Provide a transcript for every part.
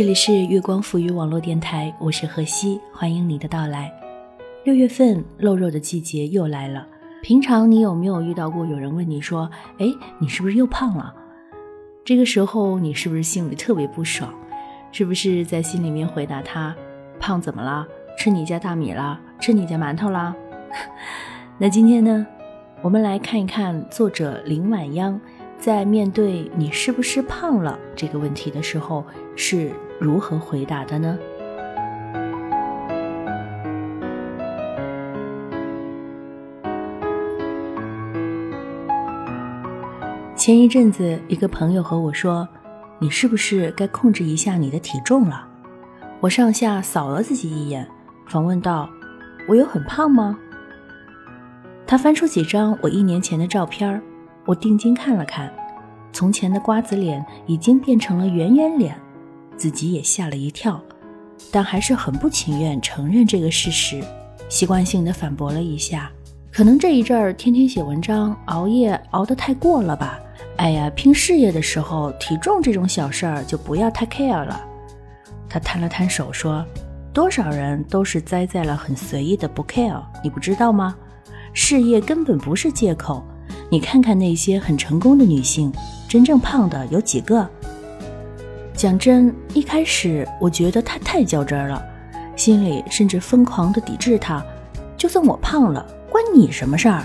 这里是月光浮语网络电台，我是荷西，欢迎你的到来。六月份露肉的季节又来了。平常你有没有遇到过有人问你说：“哎，你是不是又胖了？”这个时候你是不是心里特别不爽？是不是在心里面回答他：“胖怎么了？吃你家大米了？吃你家馒头啦？” 那今天呢，我们来看一看作者林晚央在面对你是不是胖了这个问题的时候是。如何回答的呢？前一阵子，一个朋友和我说：“你是不是该控制一下你的体重了？”我上下扫了自己一眼，反问道：“我有很胖吗？”他翻出几张我一年前的照片儿，我定睛看了看，从前的瓜子脸已经变成了圆圆脸。自己也吓了一跳，但还是很不情愿承认这个事实，习惯性的反驳了一下：“可能这一阵儿天天写文章，熬夜熬得太过了吧？哎呀，拼事业的时候，体重这种小事儿就不要太 care 了。”他摊了摊手说：“多少人都是栽在了很随意的不 care，你不知道吗？事业根本不是借口。你看看那些很成功的女性，真正胖的有几个？”讲真，一开始我觉得她太较真了，心里甚至疯狂的抵制她。就算我胖了，关你什么事儿？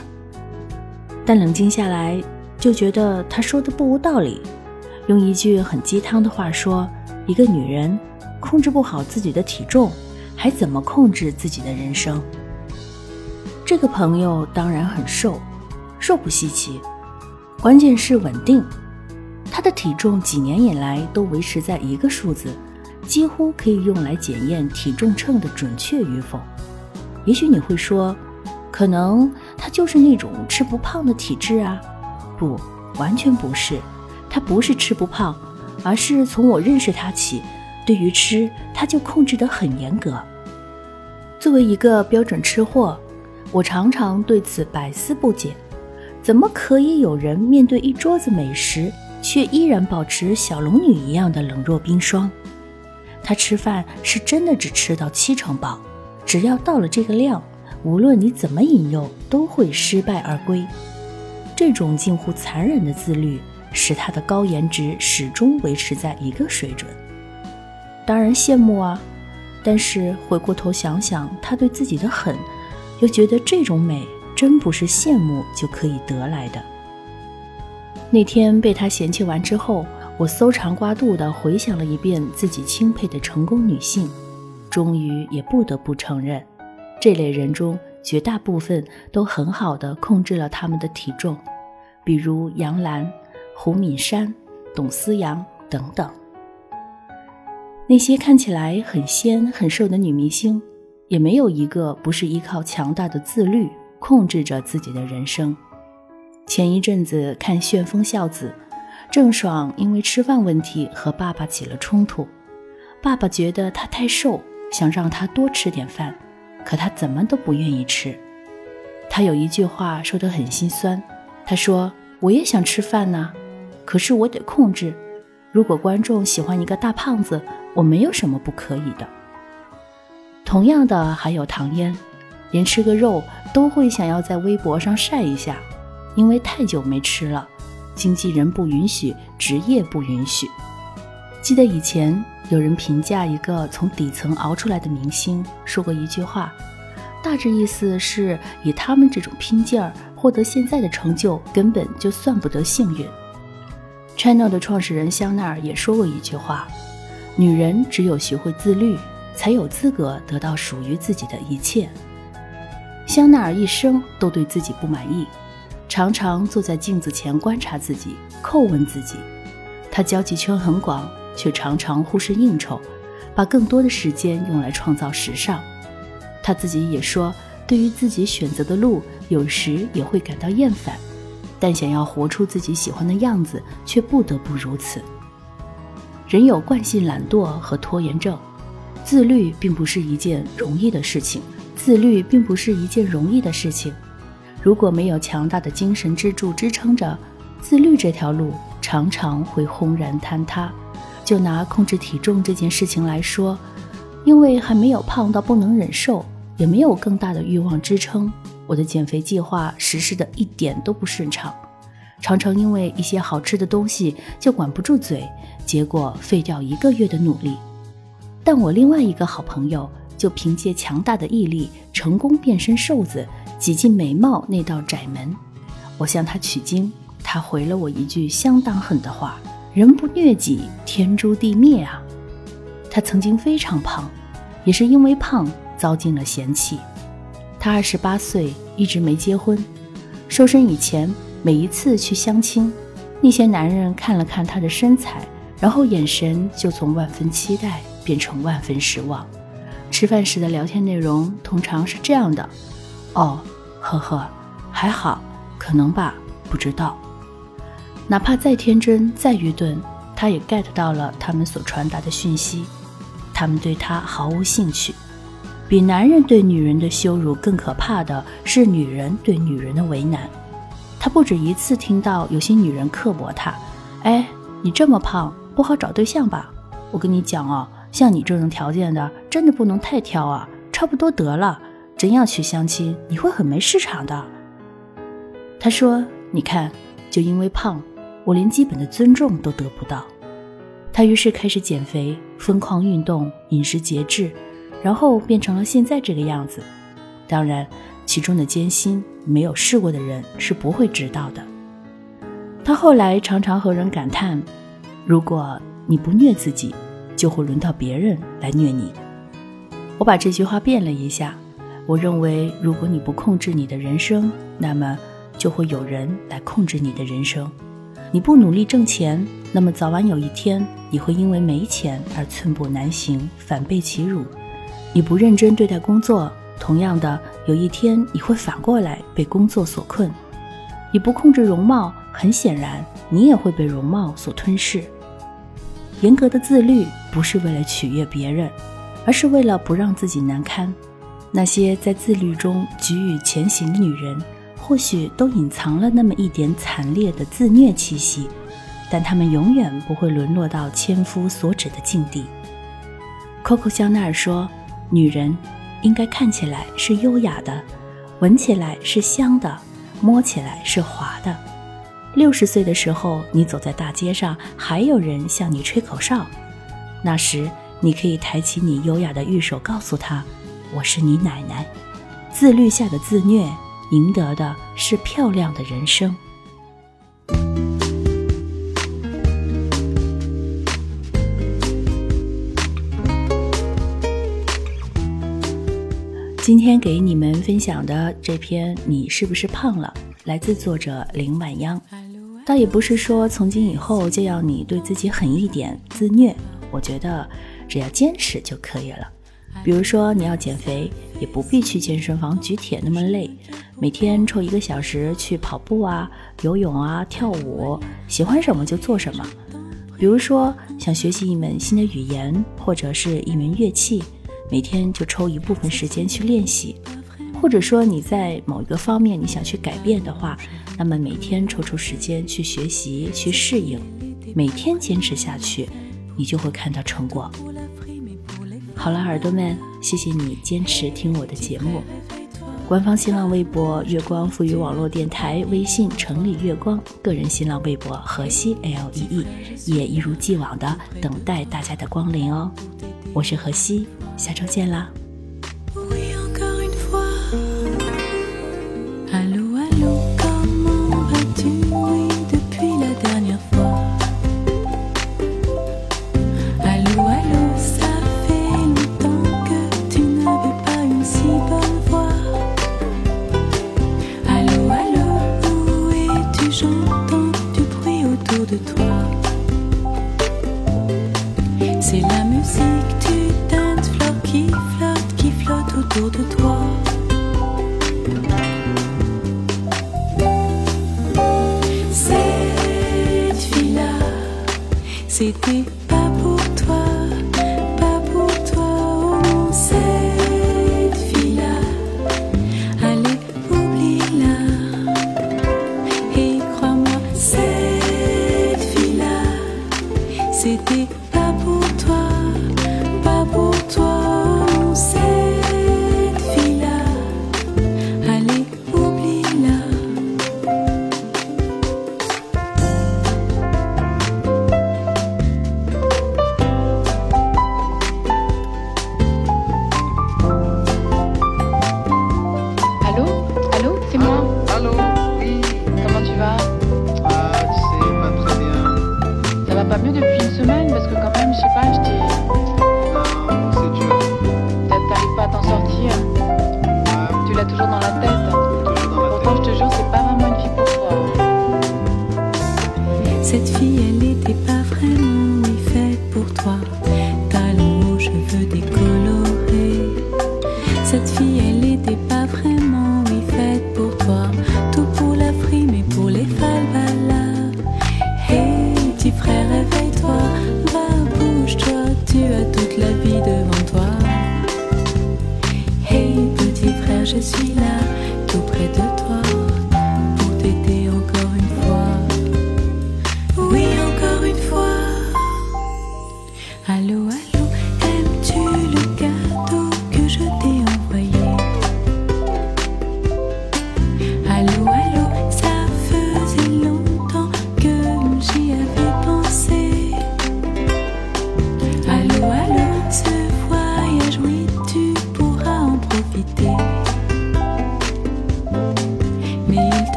但冷静下来，就觉得她说的不无道理。用一句很鸡汤的话说，一个女人控制不好自己的体重，还怎么控制自己的人生？这个朋友当然很瘦，瘦不稀奇，关键是稳定。他的体重几年以来都维持在一个数字，几乎可以用来检验体重秤的准确与否。也许你会说，可能他就是那种吃不胖的体质啊？不，完全不是。他不是吃不胖，而是从我认识他起，对于吃他就控制得很严格。作为一个标准吃货，我常常对此百思不解：怎么可以有人面对一桌子美食？却依然保持小龙女一样的冷若冰霜。她吃饭是真的只吃到七成饱，只要到了这个量，无论你怎么引诱，都会失败而归。这种近乎残忍的自律，使她的高颜值始终维持在一个水准。当然羡慕啊，但是回过头想想她对自己的狠，又觉得这种美真不是羡慕就可以得来的。那天被他嫌弃完之后，我搜肠刮肚地回想了一遍自己钦佩的成功女性，终于也不得不承认，这类人中绝大部分都很好的控制了他们的体重，比如杨澜、胡敏珊、董思阳等等。那些看起来很仙很瘦的女明星，也没有一个不是依靠强大的自律控制着自己的人生。前一阵子看《旋风孝子》，郑爽因为吃饭问题和爸爸起了冲突。爸爸觉得她太瘦，想让她多吃点饭，可她怎么都不愿意吃。他有一句话说得很心酸，他说：“我也想吃饭呐，可是我得控制。如果观众喜欢一个大胖子，我没有什么不可以的。”同样的还有唐嫣，连吃个肉都会想要在微博上晒一下，因为太久没吃了，经纪人不允许，职业不允许。记得以前有人评价一个从底层熬出来的明星，说过一句话，大致意思是以他们这种拼劲儿获得现在的成就，根本就算不得幸运。Channel 的创始人香奈儿也说过一句话：女人只有学会自律。才有资格得到属于自己的一切。香奈儿一生都对自己不满意，常常坐在镜子前观察自己，叩问自己。他交际圈很广，却常常忽视应酬，把更多的时间用来创造时尚。他自己也说，对于自己选择的路，有时也会感到厌烦，但想要活出自己喜欢的样子，却不得不如此。人有惯性懒惰和拖延症。自律并不是一件容易的事情，自律并不是一件容易的事情。如果没有强大的精神支柱支撑着，自律这条路常常会轰然坍塌。就拿控制体重这件事情来说，因为还没有胖到不能忍受，也没有更大的欲望支撑，我的减肥计划实施的一点都不顺畅，常常因为一些好吃的东西就管不住嘴，结果废掉一个月的努力。但我另外一个好朋友就凭借强大的毅力，成功变身瘦子，挤进美貌那道窄门。我向他取经，他回了我一句相当狠的话：“人不虐己，天诛地灭啊！”他曾经非常胖，也是因为胖遭尽了嫌弃。他二十八岁，一直没结婚。瘦身以前，每一次去相亲，那些男人看了看他的身材，然后眼神就从万分期待。变成万分失望。吃饭时的聊天内容通常是这样的：“哦，呵呵，还好，可能吧，不知道。”哪怕再天真、再愚钝，他也 get 到了他们所传达的讯息。他们对他毫无兴趣。比男人对女人的羞辱更可怕的是女人对女人的为难。他不止一次听到有些女人刻薄他：“哎，你这么胖，不好找对象吧？我跟你讲哦。”像你这种条件的，真的不能太挑啊！差不多得了，真要去相亲，你会很没市场的。他说：“你看，就因为胖，我连基本的尊重都得不到。”他于是开始减肥，疯狂运动，饮食节制，然后变成了现在这个样子。当然，其中的艰辛，没有试过的人是不会知道的。他后来常常和人感叹：“如果你不虐自己。”就会轮到别人来虐你。我把这句话变了一下，我认为，如果你不控制你的人生，那么就会有人来控制你的人生。你不努力挣钱，那么早晚有一天，你会因为没钱而寸步难行，反被其辱。你不认真对待工作，同样的，有一天你会反过来被工作所困。你不控制容貌，很显然，你也会被容貌所吞噬。严格的自律不是为了取悦别人，而是为了不让自己难堪。那些在自律中举羽前行的女人，或许都隐藏了那么一点惨烈的自虐气息，但她们永远不会沦落到千夫所指的境地。Coco 香奈儿说：“女人应该看起来是优雅的，闻起来是香的，摸起来是滑的。”六十岁的时候，你走在大街上，还有人向你吹口哨。那时，你可以抬起你优雅的玉手，告诉他：“我是你奶奶。”自律下的自虐，赢得的是漂亮的人生。今天给你们分享的这篇《你是不是胖了》，来自作者林晚央。倒也不是说从今以后就要你对自己狠一点自虐，我觉得只要坚持就可以了。比如说你要减肥，也不必去健身房举铁那么累，每天抽一个小时去跑步啊、游泳啊、跳舞，喜欢什么就做什么。比如说想学习一门新的语言或者是一门乐器，每天就抽一部分时间去练习。或者说你在某一个方面你想去改变的话，那么每天抽出时间去学习、去适应，每天坚持下去，你就会看到成果。好了，耳朵们。谢谢你坚持听我的节目。官方新浪微博“月光赋予网络电台”，微信“城里月光”，个人新浪微博“河西 L E E”，也一如既往的等待大家的光临哦。我是河西，下周见啦。autour de toi. Cette fille-là, c'était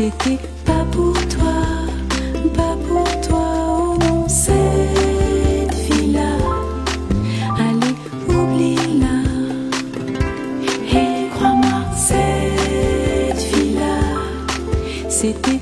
c'était pas pour toi, pas pour toi, oh non, cette fille-là, allez, oublie-la. Et crois-moi, cette fille-là, c'était